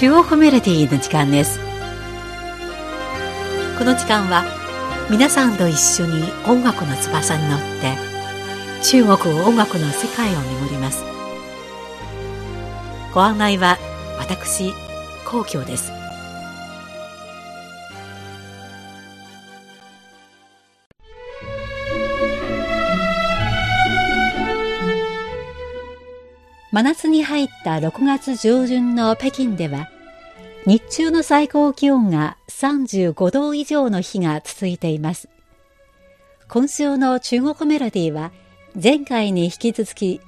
中央コミュニティーの時間です。この時間は皆さんと一緒に音楽の翼に乗って中国音楽の世界を巡ります。ご案内は私皇居です。真夏に入った6月上旬の北京では、日中の最高気温が35度以上の日が続いています。今週の中国メロディーは、前回に引き続き、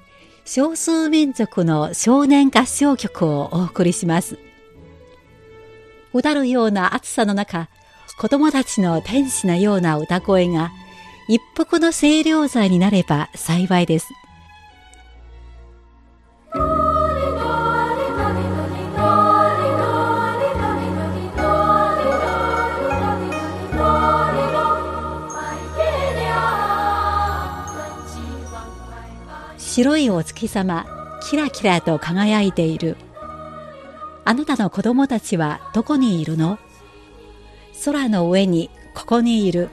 少数民族の少年合唱曲をお送りします。うだるような暑さの中、子供たちの天使のような歌声が一服の清涼剤になれば幸いです。白いお月様、キラキラと輝いている。あなたの子供たちはどこにいるの？空の上にここにいる。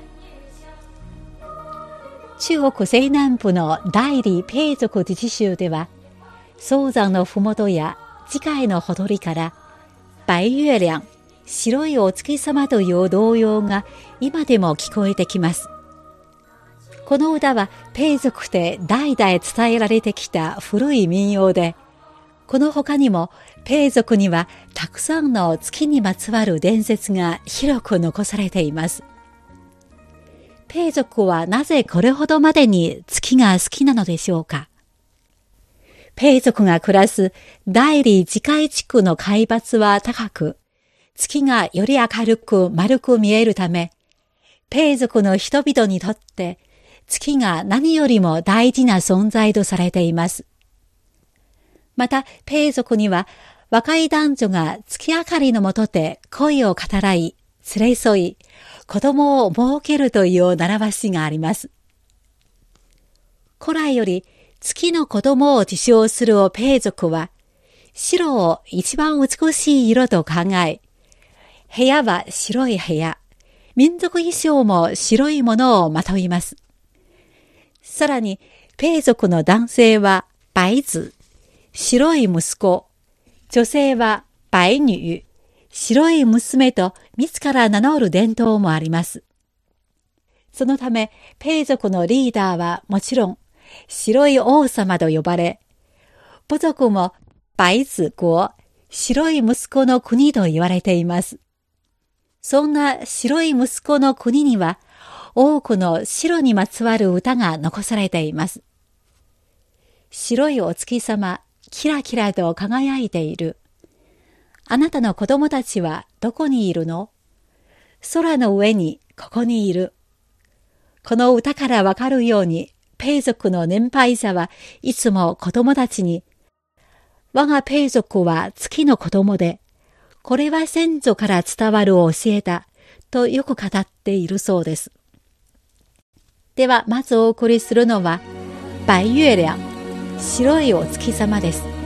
中国西南部の大理ペイ族自治州では、早山のふもとや次回のほとりから、白月亮、白いお月様という童謡が今でも聞こえてきます。この歌はペイ族で代々伝えられてきた古い民謡で、この他にもペイ族にはたくさんの月にまつわる伝説が広く残されています。ペイ族はなぜこれほどまでに月が好きなのでしょうか？ペイ族が暮らす大理自海地区の海抜は高く、月がより明るく丸く見えるため、ペイ族の人々にとって月が何よりも大事な存在とされています。また、ペイ族には若い男女が月明かりのもとで恋を語らい、連れ添い、子供を設けるという習わしがあります。古来より月の子供を自称するペイ族は、白を一番美しい色と考え、部屋は白い部屋、民族衣装も白いものをまといます。さらに、ペイ族の男性は、白図、白い息子、女性は、白女、白い娘と自ら名乗る伝統もあります。そのため、ペイ族のリーダーはもちろん、白い王様と呼ばれ、部族も、白図国、白い息子の国と言われています。そんな白い息子の国には、多くの白にまつわる歌が残されています。白いお月様、キラキラと輝いている。あなたの子供たちはどこにいるの？空の上にここにいる。この歌からわかるように、ペイ族の年配者はいつも子供たちに、我がペイ族は月の子供で、これは先祖から伝わる教えだ、とよく語っているそうです。では、まずお送りするのは、白月亮、白いお月様です。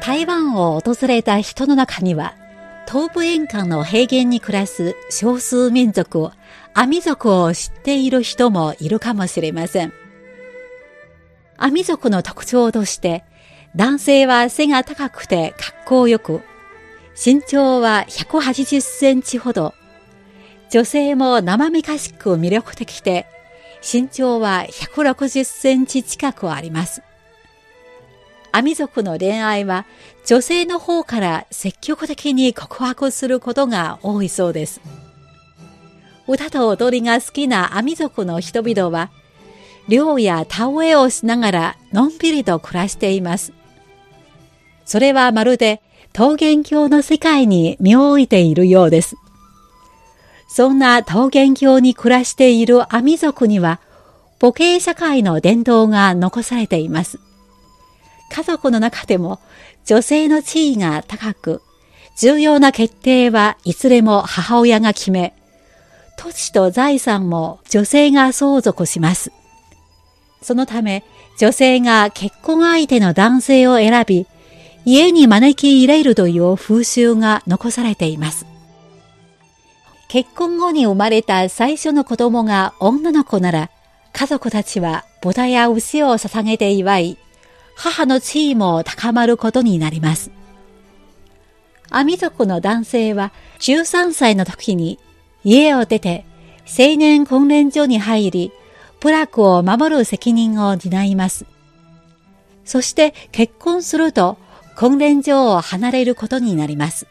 台湾を訪れた人の中には、東部沿岸の平原に暮らす少数民族、アミ族を知っている人もいるかもしれません。アミ族の特徴として、男性は背が高くて格好よく、身長は180センチほど、女性も生めかしく魅力的で、身長は160センチ近くあります。アミ族の恋愛は女性の方から積極的に告白することが多いそうです。歌と踊りが好きなアミ族の人々は、漁や田植えをしながらのんびりと暮らしています。それはまるで桃源郷の世界に身を置いているようです。そんな桃源郷に暮らしているアミ族には、母系社会の伝統が残されています。家族の中でも女性の地位が高く、重要な決定はいずれも母親が決め、土地と財産も女性が相続します。そのため、女性が結婚相手の男性を選び、家に招き入れるという風習が残されています。結婚後に生まれた最初の子供が女の子なら、家族たちは豚や牛を捧げて祝い、母の地位も高まることになります。アミ族の男性は13歳の時に家を出て青年訓練所に入り、部落を守る責任を担います。そして結婚すると訓練所を離れることになります。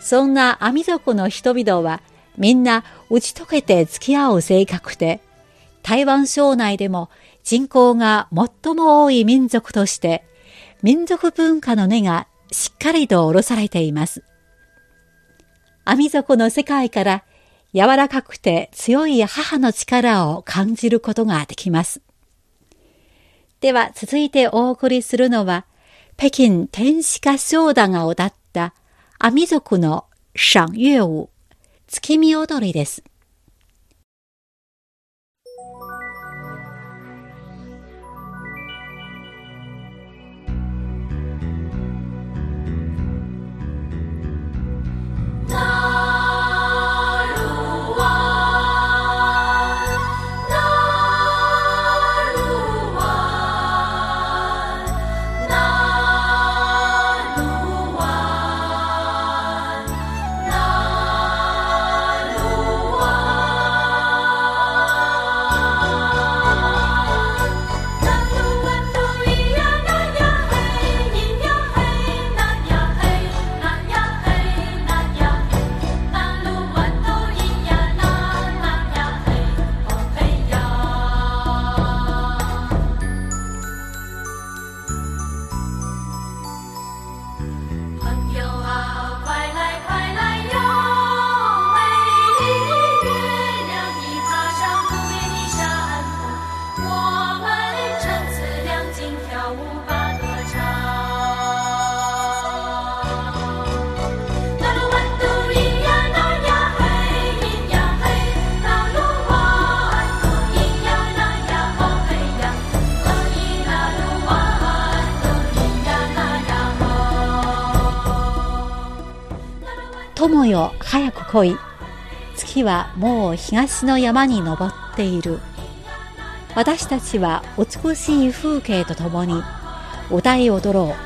そんなアミ族の人々はみんな打ち解けて付き合う性格で、台湾省内でも人口が最も多い民族として、民族文化の根がしっかりと下ろされています。アミ族の世界から柔らかくて強い母の力を感じることができます。では続いてお送りするのは、北京天使歌唱団が歌ったアミ族の賞月舞、月見踊りです。友よ早く来い。月はもう東の山に登っている。私たちは美しい風景とともに歌い踊ろう。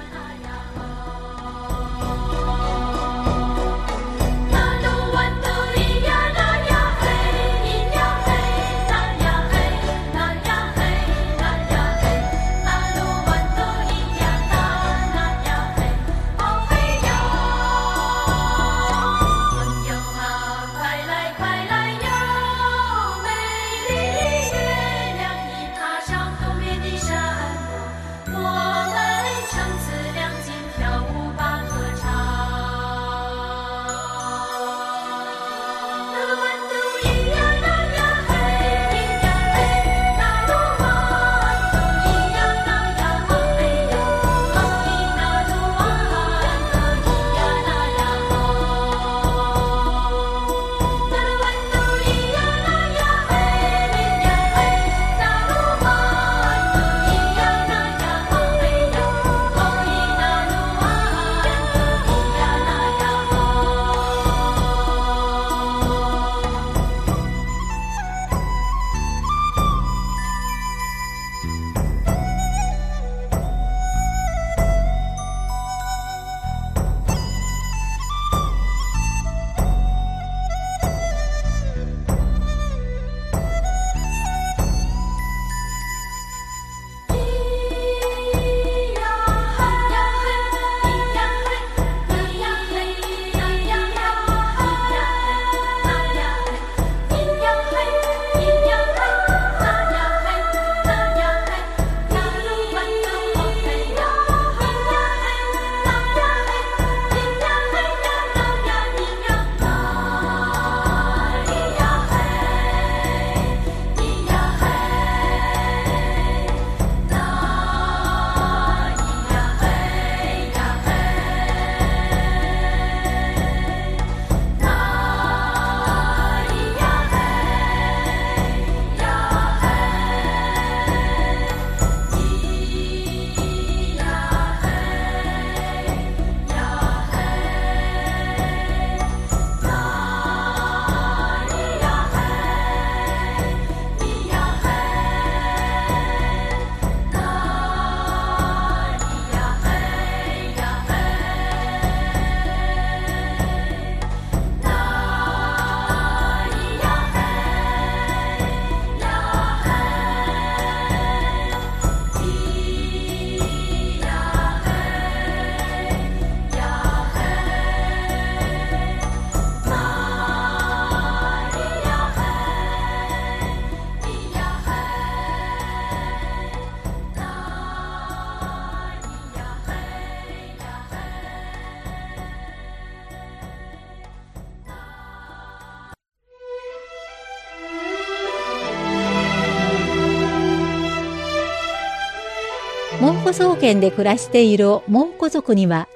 蒙古草原で暮らしている蒙古族には、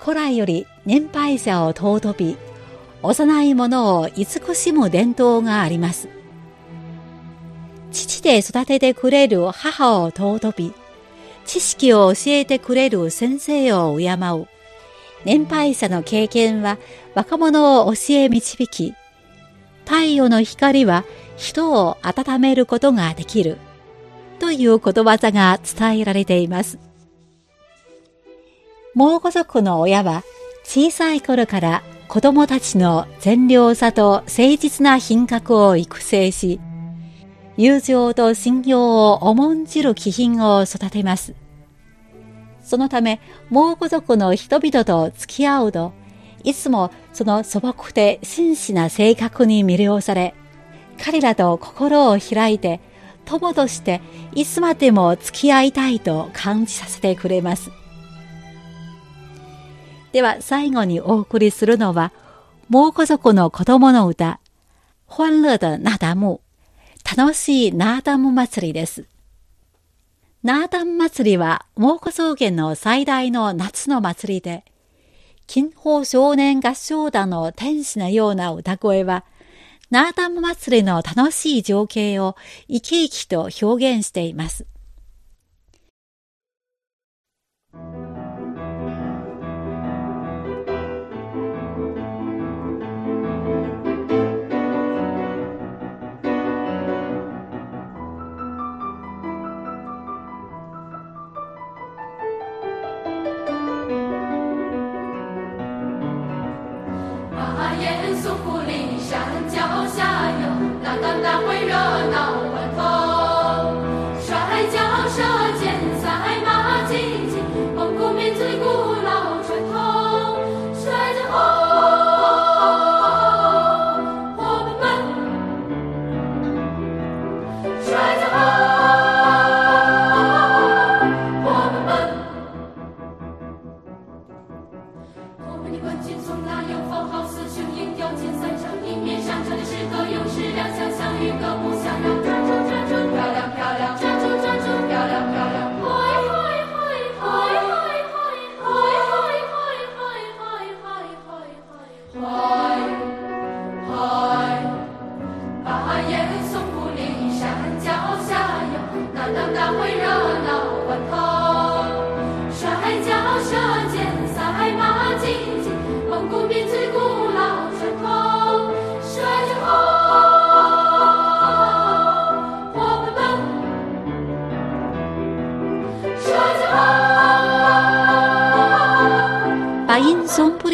古来より年配者を尊び、幼い者を慈しむ伝統があります。父で育ててくれる母を尊び、知識を教えてくれる先生を敬う。年配者の経験は若者を教え導き、太陽の光は人を温めることができる。ということわざが伝えられています。蒙古族の親は小さい頃から子供たちの善良さと誠実な品格を育成し、友情と信用を重んじる気品を育てます。そのため、蒙古族の人々と付き合うと、いつもその素朴で真摯な性格に魅了され、彼らと心を開いて、友としていつまでも付き合いたいと感じさせてくれます。では最後にお送りするのは、蒙古族の子供の歌、欢乐的ナダム、楽しいナーダム祭りです。ナーダム祭りは蒙古草原の最大の夏の祭りで、金宝少年合唱団の天使のような歌声は、ナータム祭りの楽しい情景を生き生きと表現しています。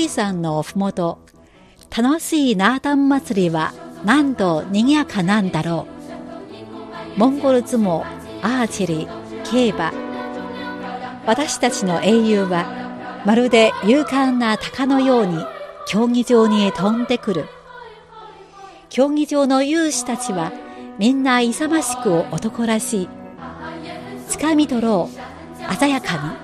山のふもと、楽しいナータン祭りは何度賑やかなんだろう。モンゴル相撲、アーチェリー、競馬。私たちの英雄は、まるで勇敢な鷹のように競技場に飛んでくる。競技場の勇士たちはみんな勇ましく男らしい。掴み取ろう、鮮やかに。